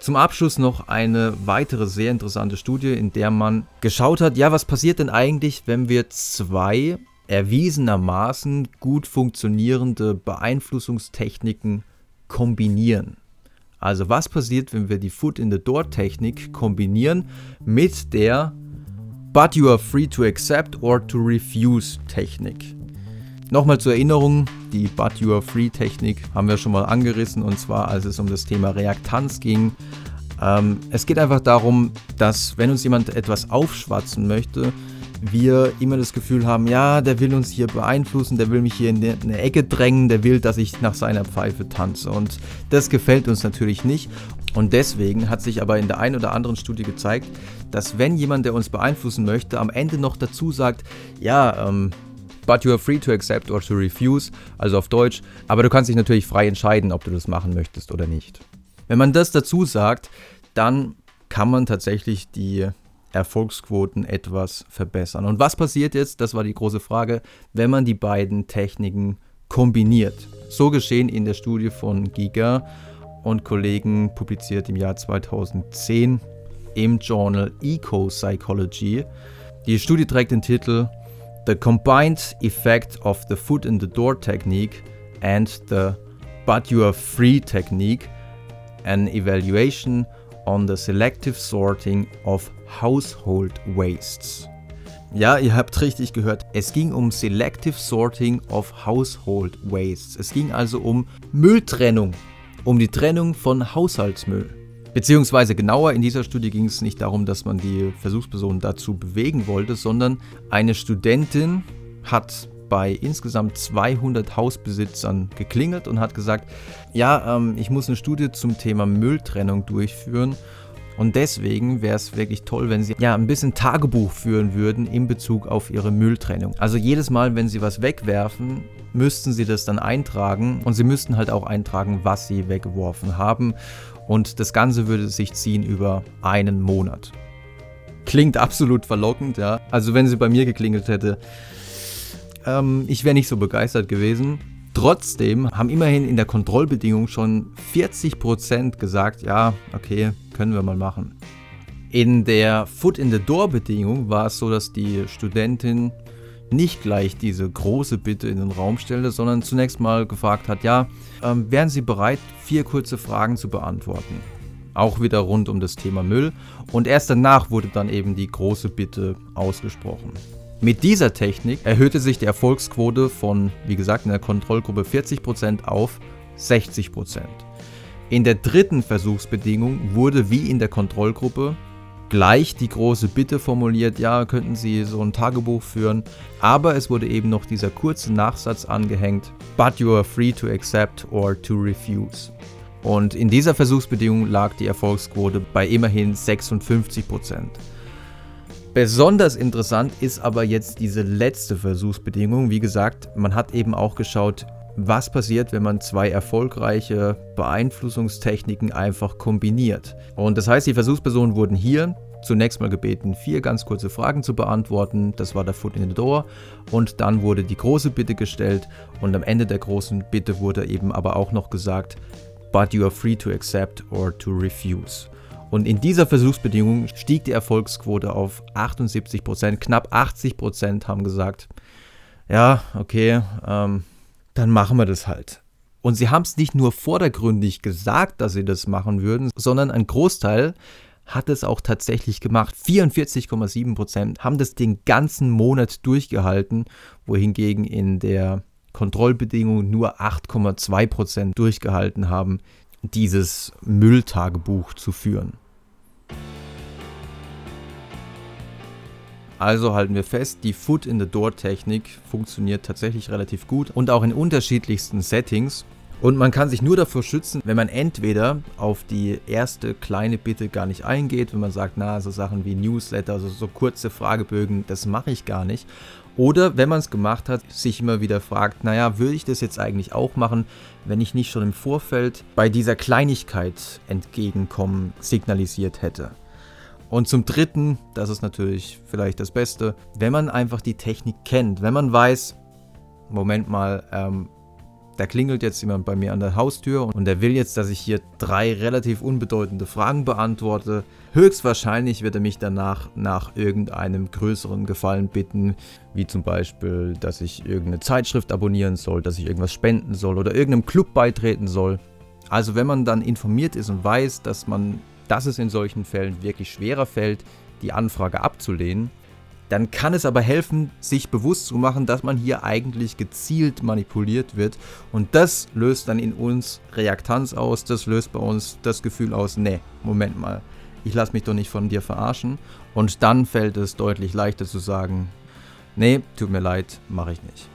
Zum Abschluss noch eine weitere sehr interessante Studie, in der man geschaut hat, ja, was passiert denn eigentlich, wenn wir zwei erwiesenermaßen gut funktionierende Beeinflussungstechniken kombinieren. Also was passiert, wenn wir die Foot in the Door Technik kombinieren mit der But you are free to accept or to refuse Technik. Nochmal zur Erinnerung, die But You Are Free Technik haben wir schon mal angerissen und zwar als es um das Thema Reaktanz ging. Ähm, es geht einfach darum, dass wenn uns jemand etwas aufschwatzen möchte, wir immer das Gefühl haben, ja, der will uns hier beeinflussen, der will mich hier in eine Ecke drängen, der will, dass ich nach seiner Pfeife tanze. Und das gefällt uns natürlich nicht. Und deswegen hat sich aber in der einen oder anderen Studie gezeigt, dass wenn jemand, der uns beeinflussen möchte, am Ende noch dazu sagt, ja, ähm, but you are free to accept or to refuse, also auf Deutsch. Aber du kannst dich natürlich frei entscheiden, ob du das machen möchtest oder nicht. Wenn man das dazu sagt, dann kann man tatsächlich die Erfolgsquoten etwas verbessern. Und was passiert jetzt, das war die große Frage, wenn man die beiden Techniken kombiniert. So geschehen in der Studie von Giga und Kollegen publiziert im Jahr 2010 im Journal Eco Psychology. Die Studie trägt den Titel the combined effect of the foot in the door technique and the but you are free technique, an evaluation on the selective sorting of household wastes. Ja, ihr habt richtig gehört. Es ging um Selective Sorting of Household Wastes. Es ging also um Mülltrennung, um die Trennung von Haushaltsmüll. Beziehungsweise genauer in dieser Studie ging es nicht darum, dass man die Versuchsperson dazu bewegen wollte, sondern eine Studentin hat bei insgesamt 200 Hausbesitzern geklingelt und hat gesagt, ja, ähm, ich muss eine Studie zum Thema Mülltrennung durchführen und deswegen wäre es wirklich toll, wenn Sie ja ein bisschen Tagebuch führen würden in Bezug auf Ihre Mülltrennung. Also jedes Mal, wenn Sie was wegwerfen, müssten Sie das dann eintragen und Sie müssten halt auch eintragen, was Sie weggeworfen haben und das Ganze würde sich ziehen über einen Monat. Klingt absolut verlockend, ja. Also wenn sie bei mir geklingelt hätte, ähm, ich wäre nicht so begeistert gewesen. Trotzdem haben immerhin in der Kontrollbedingung schon 40% gesagt, ja, okay, können wir mal machen. In der Foot in the Door Bedingung war es so, dass die Studentin nicht gleich diese große Bitte in den Raum stellte, sondern zunächst mal gefragt hat, ja, ähm, wären Sie bereit, vier kurze Fragen zu beantworten? Auch wieder rund um das Thema Müll. Und erst danach wurde dann eben die große Bitte ausgesprochen. Mit dieser Technik erhöhte sich die Erfolgsquote von, wie gesagt, in der Kontrollgruppe 40% auf 60%. In der dritten Versuchsbedingung wurde wie in der Kontrollgruppe gleich die große Bitte formuliert, ja, könnten Sie so ein Tagebuch führen, aber es wurde eben noch dieser kurze Nachsatz angehängt, but you are free to accept or to refuse. Und in dieser Versuchsbedingung lag die Erfolgsquote bei immerhin 56%. Besonders interessant ist aber jetzt diese letzte Versuchsbedingung. Wie gesagt, man hat eben auch geschaut, was passiert, wenn man zwei erfolgreiche Beeinflussungstechniken einfach kombiniert. Und das heißt, die Versuchspersonen wurden hier zunächst mal gebeten, vier ganz kurze Fragen zu beantworten. Das war der Foot in the Door. Und dann wurde die große Bitte gestellt. Und am Ende der großen Bitte wurde eben aber auch noch gesagt, but you are free to accept or to refuse. Und in dieser Versuchsbedingung stieg die Erfolgsquote auf 78%. Knapp 80% haben gesagt, ja, okay, ähm, dann machen wir das halt. Und sie haben es nicht nur vordergründig gesagt, dass sie das machen würden, sondern ein Großteil hat es auch tatsächlich gemacht. 44,7 Prozent haben das den ganzen Monat durchgehalten, wohingegen in der Kontrollbedingung nur 8,2 Prozent durchgehalten haben, dieses Mülltagebuch zu führen. Also halten wir fest, die Foot in the Door Technik funktioniert tatsächlich relativ gut und auch in unterschiedlichsten Settings. Und man kann sich nur davor schützen, wenn man entweder auf die erste kleine Bitte gar nicht eingeht, wenn man sagt, na, so Sachen wie Newsletter, also so kurze Fragebögen, das mache ich gar nicht. Oder wenn man es gemacht hat, sich immer wieder fragt, naja, würde ich das jetzt eigentlich auch machen, wenn ich nicht schon im Vorfeld bei dieser Kleinigkeit entgegenkommen signalisiert hätte. Und zum Dritten, das ist natürlich vielleicht das Beste, wenn man einfach die Technik kennt, wenn man weiß, Moment mal, ähm, da klingelt jetzt jemand bei mir an der Haustür und der will jetzt, dass ich hier drei relativ unbedeutende Fragen beantworte. Höchstwahrscheinlich wird er mich danach nach irgendeinem größeren Gefallen bitten, wie zum Beispiel, dass ich irgendeine Zeitschrift abonnieren soll, dass ich irgendwas spenden soll oder irgendeinem Club beitreten soll. Also wenn man dann informiert ist und weiß, dass man, dass es in solchen Fällen wirklich schwerer fällt, die Anfrage abzulehnen, dann kann es aber helfen, sich bewusst zu machen, dass man hier eigentlich gezielt manipuliert wird. Und das löst dann in uns Reaktanz aus, das löst bei uns das Gefühl aus, nee, Moment mal, ich lasse mich doch nicht von dir verarschen. Und dann fällt es deutlich leichter zu sagen, nee, tut mir leid, mache ich nicht.